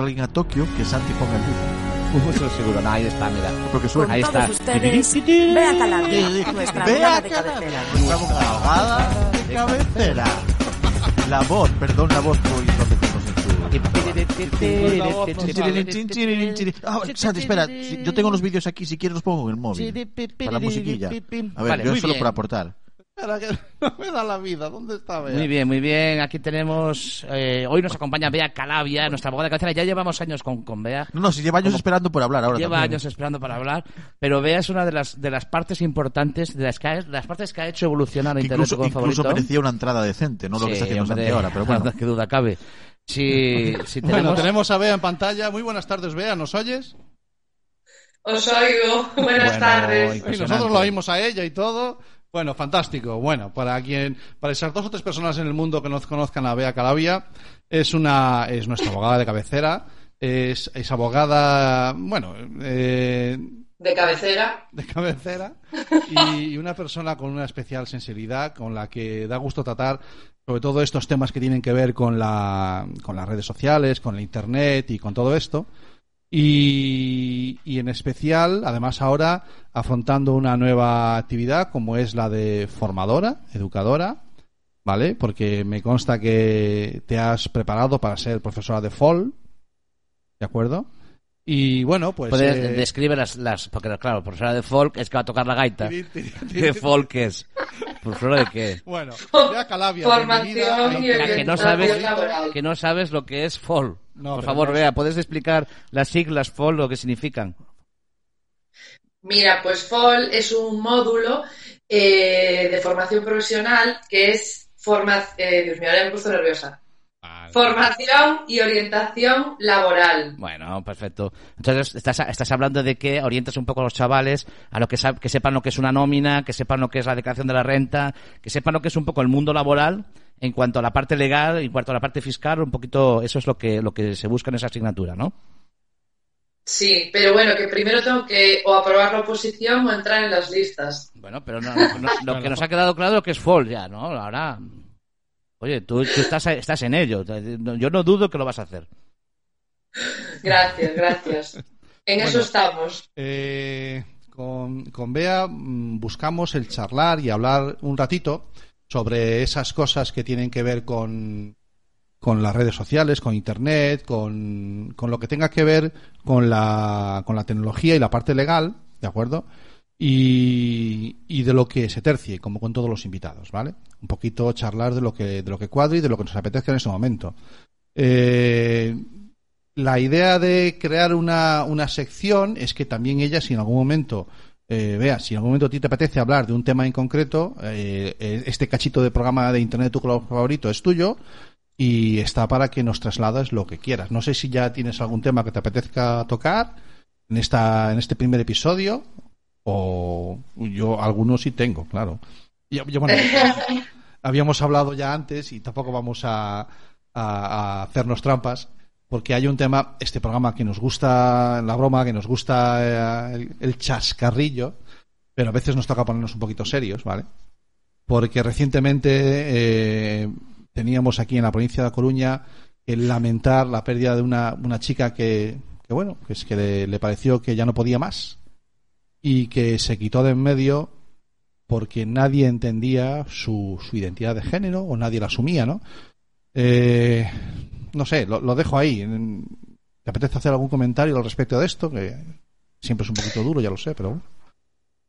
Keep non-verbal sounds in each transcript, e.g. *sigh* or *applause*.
a alguien a Tokio que Santi ponga el vídeo. Eso seguro. No, ahí está, mira. Porque Con suena. Ahí todos está. ustedes, Bea Calabria, nuestra que la- cabecera. nuestra abogada de cabecera. La voz, perdón, la voz muy. Ah, Santi, espera, yo tengo los vídeos aquí, si quieres los pongo en el móvil. Para la musiquilla. A ver, yo solo por aportar. Espera, que *laughs* no me da la vida. ¿Dónde está Bea? Muy bien, muy bien. Aquí tenemos. eh, hoy nos acompaña Bea Calavia, nuestra abogada de cabecera. Ya llevamos años con, con Bea. No, no, si lleva años Como- esperando por hablar ahora Lleva también. años esperando para hablar, pero Bea es una de las de las partes importantes, de las, que ha- de las partes que ha hecho evolucionar a Que Internet incluso, incluso favorito. merecía una entrada decente, no lo que está haciendo hombre, ahora, pero bueno. *laughs* qué duda cabe. Si, *laughs* si Bueno, tenemos, tenemos a Bea en pantalla. Muy buenas tardes, Bea. ¿Nos oyes? Os oigo. Buenas Bueno, tardes. Y nosotros lo oímos a ella y todo. Bueno, fantástico. Bueno, para quien, para esas dos o tres personas en el mundo que no conozcan a Bea Calavia, es una, es nuestra abogada de cabecera. Es, es abogada, bueno, eh, De cabecera. de cabecera y una persona con una especial sensibilidad con la que da gusto tratar sobre todo estos temas que tienen que ver con, la, con las redes sociales, con la internet y con todo esto. Y, y en especial, además ahora, afrontando una nueva actividad como es la de formadora, educadora, ¿vale? Porque me consta que te has preparado para ser profesora de FOL, ¿de acuerdo? Y bueno, pues... puedes eh, describe las, las. Porque, claro, profesora de folk es que va a tocar la gaita. tiri, tiri, *laughs* tiri, ¿Qué folk es? ¿Profesora de qué? Bueno, Bea Calavia, Formación y La que no sabes, que no sabes lo que es folk. No, Por favor, no- Bea, ¿puedes explicar las siglas folk, lo que significan? Mira, pues FOL es un módulo eh, de formación profesional que es forma, eh, Dios mío, ahora me he puesto nerviosa. Vale. Formación y orientación laboral. Bueno, perfecto. Entonces, estás, estás hablando de que orientas un poco a los chavales a lo que, que sepan lo que es una nómina, que sepan lo que es la declaración de la renta, que sepan lo que es un poco el mundo laboral en cuanto a la parte legal, en cuanto a la parte fiscal, un poquito, eso es lo que, lo que se busca en esa asignatura, ¿no? Sí, pero bueno, que primero tengo que o aprobar la oposición o entrar en las listas. Bueno, pero no- no- no- lo que nos ha quedado claro es que es FOL ya, ¿no? Ahora, oye, tú, tú estás, estás en ello. Yo no dudo que lo vas a hacer. Gracias, gracias. En eso estamos. Eh, con, con Bea mm, buscamos el charlar y hablar un ratito sobre esas cosas que tienen que ver con, con las redes sociales, con Internet, con, con lo que tenga que ver con la, con la tecnología y la parte legal, ¿de acuerdo? Y, y de lo que se tercie, como con todos los invitados, ¿vale? Un poquito charlar de lo que, de lo que cuadre y de lo que nos apetezca en ese momento. Eh, la idea de crear una, una sección es que también ella, si en algún momento, eh, vea, si en algún momento a ti te apetece hablar de un tema en concreto, eh, eh, este cachito de programa de Internet tu color favorito es tuyo y está para que nos traslades lo que quieras. No sé si ya tienes algún tema que te apetezca tocar en, esta, en este primer episodio o yo algunos sí tengo, claro. Yo- yo, bueno, *laughs* habíamos hablado ya antes y tampoco vamos a, a- a hacernos trampas porque hay un tema, este programa que nos gusta la broma, que nos gusta eh, el, el chascarrillo, pero a veces nos toca ponernos un poquito serios, ¿vale? Porque recientemente eh, teníamos aquí en la provincia de Coruña el lamentar la pérdida de una, una chica que, que bueno, que es que le, le pareció que ya no podía más y que se quitó de en medio porque nadie entendía su, su identidad de género o nadie la asumía, ¿no? Eh, no sé, lo, lo dejo ahí. ¿Te apetece hacer algún comentario al respecto de esto? Que siempre es un poquito duro, ya lo sé, pero bueno.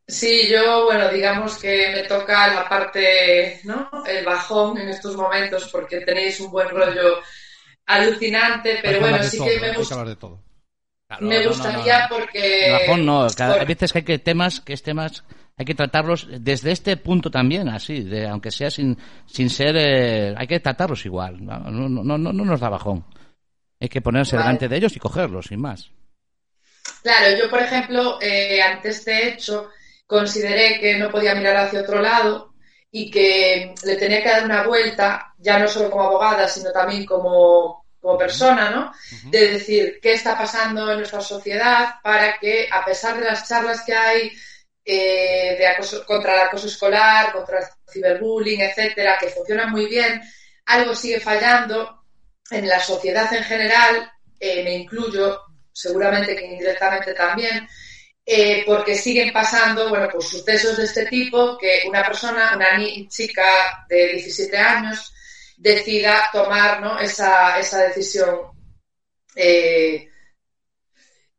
Sí, yo, bueno, digamos que me toca la parte, ¿no? El bajón en estos momentos porque tenéis un buen rollo alucinante, pero bueno, sí todo, que me, Hay que gust- hablar de todo. Claro, me no, gustaría no, no. porque... Bajón no, cada- por- hay veces que hay que temas, que es temas, hay que tratarlos desde este punto también, así, de, aunque sea sin, sin ser, eh, hay que tratarlos igual, no, no, no, no, no nos da bajón. Hay que ponerse Vale. delante de ellos y cogerlos, sin más. Claro, yo, por ejemplo, eh, ante este hecho, consideré que no podía mirar hacia otro lado y que le tenía que dar una vuelta, ya no solo como abogada, sino también como, como persona, ¿no? De decir qué está pasando en nuestra sociedad para que, a pesar de las charlas que hay eh, de acoso- contra el acoso escolar, contra el ciberbullying, etcétera, que funcionan muy bien, algo sigue fallando en la sociedad en general eh, me incluyo, seguramente que indirectamente también, eh, porque siguen pasando, bueno, pues sucesos de este tipo, que una persona, una chica de 17 años, decida tomar ¿no? esa, esa decisión. Eh,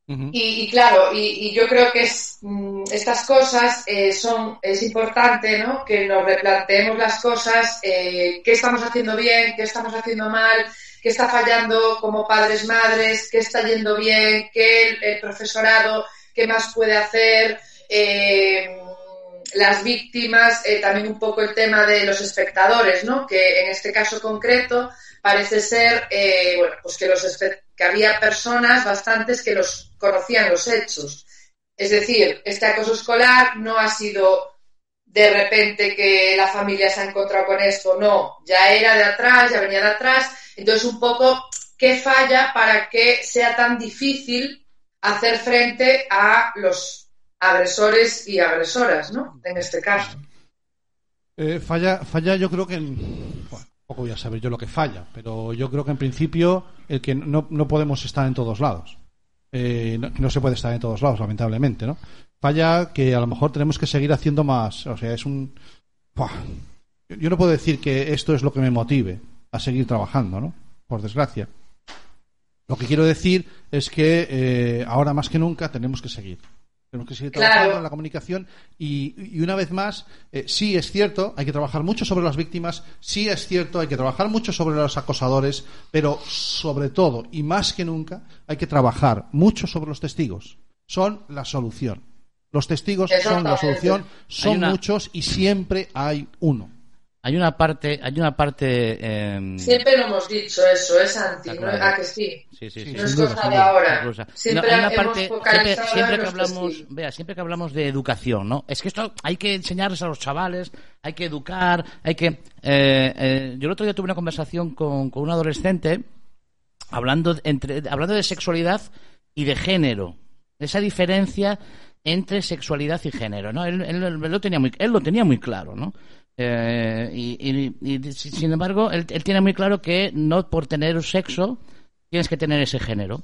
y, claro, y, yo creo que es, mm, estas cosas eh, son, es importante ¿no? que nos replanteemos las cosas, qué estamos haciendo bien, qué estamos haciendo mal, qué está fallando como padres, madres, qué está yendo bien, qué el profesorado qué más puede hacer, eh, las víctimas, eh, también un poco el tema de los espectadores, ¿no? Que en este caso concreto parece ser, eh, bueno, pues que, los que había personas bastantes que los conocían los hechos. Es decir, este acoso escolar no ha sido de repente que la familia se ha encontrado con esto, no, ya era de atrás, ya venía de atrás. Entonces, un poco, ¿qué falla para que sea tan difícil hacer frente a los agresores y agresoras, ¿no? En este caso. Eh, falla, falla, yo creo que en, poco voy a saber yo lo que falla, pero yo creo que en principio el que no, no podemos estar en todos lados. Eh, no, se puede estar en todos lados, lamentablemente, ¿no? Falla que a lo mejor tenemos que seguir haciendo más. O sea, es un. Yo no puedo decir que esto es lo que me motive a seguir trabajando, ¿no? Por desgracia. Lo que quiero decir es que eh, ahora más que nunca tenemos que seguir. Tenemos que seguir trabajando en la comunicación y, una vez más, eh, sí es cierto, hay que trabajar mucho sobre las víctimas, sí es cierto, hay que trabajar mucho sobre los acosadores, pero sobre todo y más que nunca hay que trabajar mucho sobre los testigos. Son la solución. Los testigos son la solución, son muchos y siempre hay uno hay una parte, hay una parte. Eh... Siempre lo hemos dicho eso, es anti, ¿no? Ah, que sí. Sí, sí, sí. No es cosa de ahora. Siempre hay una parte, siempre, siempre que hablamos, vea, siempre que hablamos de educación, ¿no? Es que esto hay que enseñarles a los chavales, hay que educar, hay que. Eh, eh, yo el otro día tuve una conversación con, con un adolescente hablando entre, hablando de sexualidad y de género, esa diferencia entre sexualidad y género, ¿no? Él, él, lo tenía muy, él lo tenía muy claro, ¿no? Eh, y, sin embargo, él, tiene muy claro que no por tener un sexo tienes que tener ese género.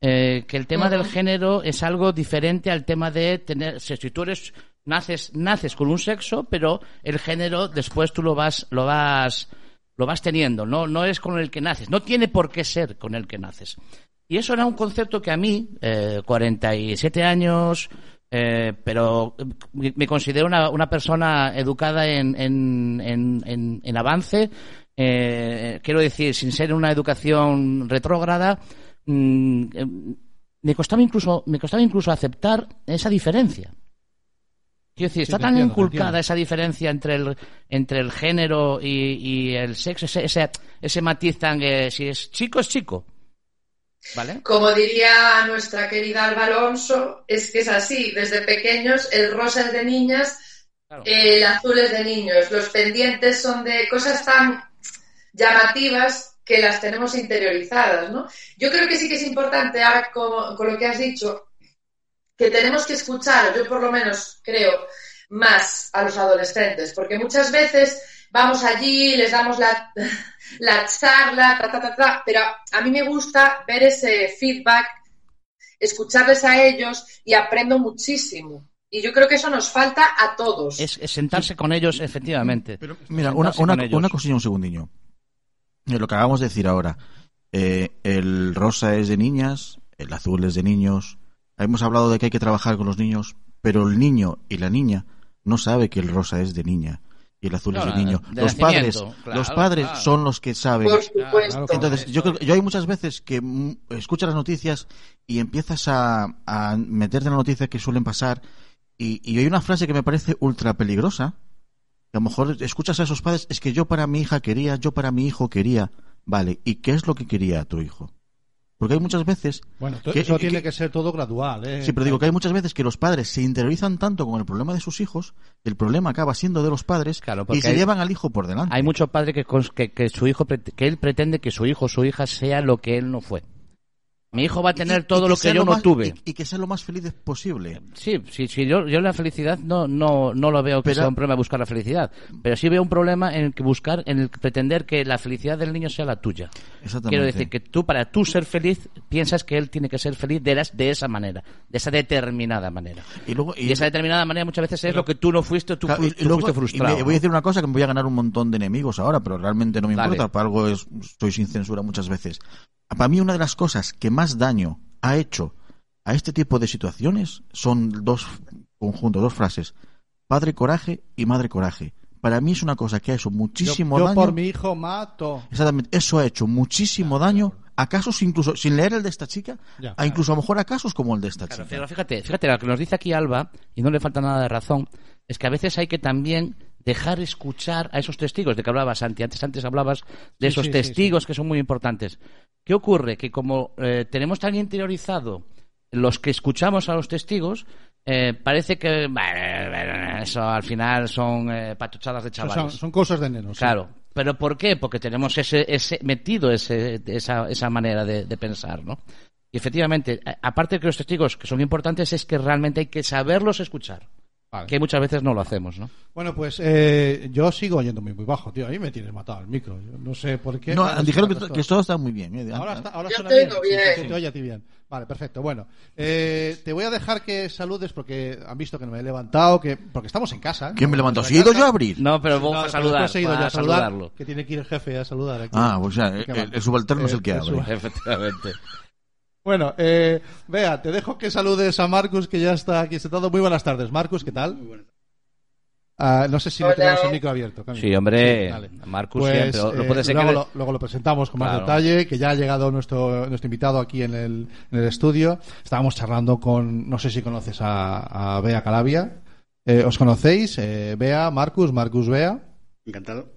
Eh, que el tema del género es algo diferente al tema de tener. Si tú eres naces naces con un sexo, pero el género después tú lo vas lo vas lo vas teniendo. No no es con el que naces. No tiene por qué ser con el que naces. Y eso era un concepto que a mí, eh, 47 años, eh, pero me considero una, una persona educada en, en, en, avance. Eh, quiero decir, sin ser una educación retrógrada, mm, eh, me costaba incluso me costaba incluso aceptar esa diferencia. Quiero decir, está tan inculcada esa diferencia entre el, entre el género y, y el sexo, ese, ese, ese matiz tan que si es chico, es chico. Como diría nuestra querida Alba Alonso, es que es así, desde pequeños el rosa es de niñas, el azul es de niños, los pendientes son de cosas tan llamativas que las tenemos interiorizadas, ¿no? Yo creo que sí que es importante, ahora con, con lo que has dicho, que tenemos que escuchar, yo por lo menos creo, más a los adolescentes, porque muchas veces vamos allí, les damos la, *laughs* la charla, ta, ta, ta, ta, pero a mí me gusta ver ese feedback, escucharles a ellos y aprendo muchísimo. Y yo creo que eso nos falta a todos. Es, sentarse con ellos, efectivamente. Pero, mira, una, una, una, cosilla, un segundinho. Eh, lo que acabamos de decir ahora. Eh, el rosa es de niñas, el azul es de niños. Hemos hablado de que hay que trabajar con los niños, pero el niño y la niña no sabe que el rosa es de niña y el azul es de niño. los padres, los padres son los que saben. Entonces, yo creo yo hay muchas veces que escuchas las noticias y empiezas a, a meterte en la noticia que suelen pasar y, y, hay una frase que me parece ultra peligrosa. Que a lo mejor escuchas a esos padres, es que yo para mi hija quería, yo para mi hijo quería. Vale, ¿y qué es lo que quería tu hijo? Porque hay muchas veces. Bueno, eso tiene que, ser todo gradual. ¿eh? Sí, pero digo que hay muchas veces que los padres se interiorizan tanto con el problema de sus hijos, el problema acaba siendo de los padres y se llevan al hijo por delante. Hay mucho padre que, que, su hijo que él pretende que su hijo o su hija sea lo que él no fue. Mi hijo va a tener Y- todo y lo que yo no más- tuve. Y, y que sea lo más feliz posible. Sí, sí, sí, yo, yo la felicidad no, no, no lo veo que Pero- sea un problema buscar la felicidad, pero sí veo un problema en el que buscar, en el que pretender que la felicidad del niño sea la tuya. Exactamente. Quiero decir que tú, para tú ser feliz, piensas que él tiene que ser feliz de, las- de esa manera, de esa determinada manera. Y luego, Y, esa determinada manera muchas veces es lo que tú no fuiste, tú, Claro, fuiste, y luego- tú fuiste y frustrado. me- voy a decir una cosa que me voy a ganar un montón de enemigos ahora, pero realmente no me Dale. importa, para algo es, estoy sin censura muchas veces. Para mí una de las cosas que más daño ha hecho a este tipo de situaciones son dos conjuntos, dos frases. Padre coraje y madre coraje. Para mí es una cosa que ha hecho muchísimo yo, yo daño. por mi hijo mato. Exactamente, eso ha hecho muchísimo daño a casos incluso, sin leer el de esta chica, Ya. a incluso a lo mejor a casos como el de esta Claro, chica. pero fíjate, fíjate, lo que nos dice aquí Alba, y no le falta nada de razón, es que a veces hay que también dejar escuchar a esos testigos de que hablabas, Santi. Antes, antes hablabas de Sí, esos sí, sí, testigos que son muy importantes. ¿Qué ocurre? Que como eh, tenemos tan interiorizado los que escuchamos a los testigos, eh, parece que bueno, eso al final son eh, patochadas de chavales. son cosas de nenos. sí. Claro. ¿Pero por qué? Porque tenemos ese, ese metido ese, esa, esa manera de, de pensar, ¿no? Y efectivamente, aparte de que los testigos que son importantes, es que realmente hay que saberlos escuchar. Vale. Que muchas veces no lo hacemos, ¿no? Bueno, pues eh, yo sigo oyendo muy, muy bajo, tío. A mí me tienes matado el micro. Yo no sé por qué. No, Ahora dijeron que, esto. que todo está muy bien. ¿eh? Ahora, está, ahora Yo suena bien. oigo Sí, bien. sí, te oye a ti bien. Vale, perfecto. Bueno, eh, te voy a dejar que saludes porque han visto que no me he levantado, que porque estamos en casa. ¿Quién me levantó? ¿Si he ido yo a abrir? No, pero No, vamos a saludar. he ido yo a saludar, saludarlo. Que tiene que ir el jefe a saludar aquí. Ah, pues ya, el, el subalterno es el que Eh, el abre. *laughs* *laughs* Efectivamente. Bueno, eh, vea, te dejo que saludes a Marcus, que ya está aquí sentado. Muy buenas tardes, Marcus, ¿qué tal? Muy buenas no sé si Hola. tenemos el micro abierto. Cami. Sí, hombre, vale. Marcus Pues, siempre. Lo, lo eh, puede ser luego, que... lo, luego lo presentamos con más detalle, que ya ha llegado nuestro, nuestro invitado aquí en el, en el estudio. Estábamos charlando con, no sé si conoces a, a Bea Calavia. Eh, ¿Os conocéis? Eh, Bea, Marcus, Marcus Bea. Encantado.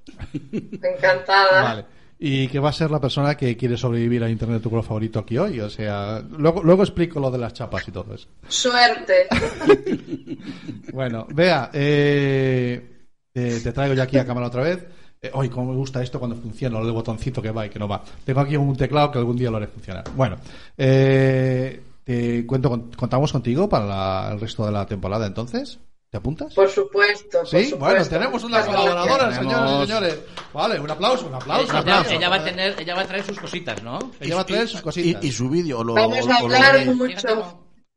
Encantada. Vale. Y que va a ser la persona que quiere sobrevivir a Internet tu color favorito aquí hoy. O sea, luego, luego explico lo de las chapas y todo eso. Suerte. *laughs* Bueno, vea, eh, te, te traigo ya aquí a cámara otra vez. Eh, Hoy, cómo me gusta esto cuando funciona, lo del botoncito que va y que no va. Tengo aquí un teclado que algún día lo haré funcionar. Bueno, eh, te cuento, con- contamos contigo para la- el resto de la temporada entonces. ¿Te apuntas? Por supuesto. por Sí, supuesto. bueno, tenemos una colaboradora, señores y señores. Vale, un aplauso, un aplauso. un Ella, aplauso. ella va a tener, ella va a traer sus cositas, ¿no? Ella va a traer sus Y, cositas. y su vídeo. o lo- Vamos a lo hablar de- mucho,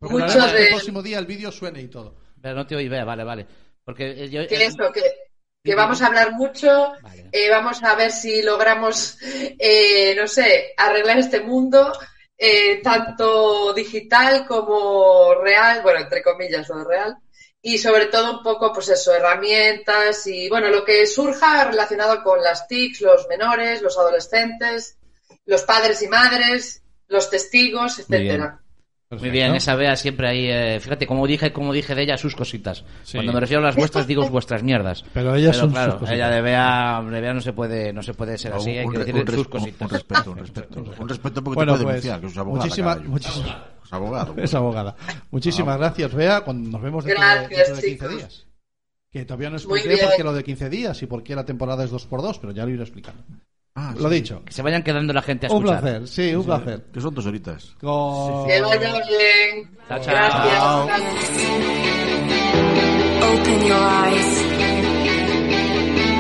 Procuraremos mucho que el de próximo día el vídeo suene y todo. Pero no te oí, vea, vale, vale. Porque eh, yo... que eso, que, que vamos a hablar mucho. Vale. eh, vamos a ver si logramos, eh, no sé, arreglar este mundo, eh, tanto digital como real, bueno, entre comillas, lo real. Y sobre todo un poco, pues eso, herramientas y, bueno, lo que surja relacionado con las TICs, los menores, los adolescentes, los padres y madres, los testigos, Muy Muy bien, esa vea siempre ahí. eh, fíjate, como dije, como dije de ella, sus cositas. Sí. Cuando me refiero a las vuestras, digo *laughs* vuestras mierdas. Pero ellas son sus claro, cositas. ella de Bea, de Bea no se puede, no se puede ser así. hay un, que res- sus cositas. un respeto, un respeto. *laughs* Un respeto porque Bueno, te puede pues, denunciar, que es abogada. muchísima- caballo. muchísima- Es abogado. *laughs* Es abogada. Muchísimas gracias, Bea. Con- Nos vemos dentro, de, Gracias, dentro de 15 chicos. días. Que todavía no expliqué por qué lo de 15 días y por qué la temporada es 2x2, pero ya lo iré explicando. Ah, Lo sí, dicho. Que se vayan quedando la gente a Un escuchar. placer, sí, un placer. Que son dos horitas. Con- Que vaya bien. Chao, chao. Gracias. Chao. Open your eyes.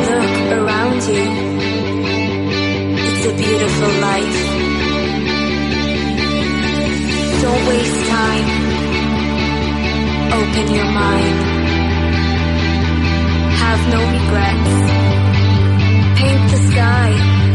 Look around you. It's a beautiful life. Don't waste time. Open your mind. Have no regrets. Paint the sky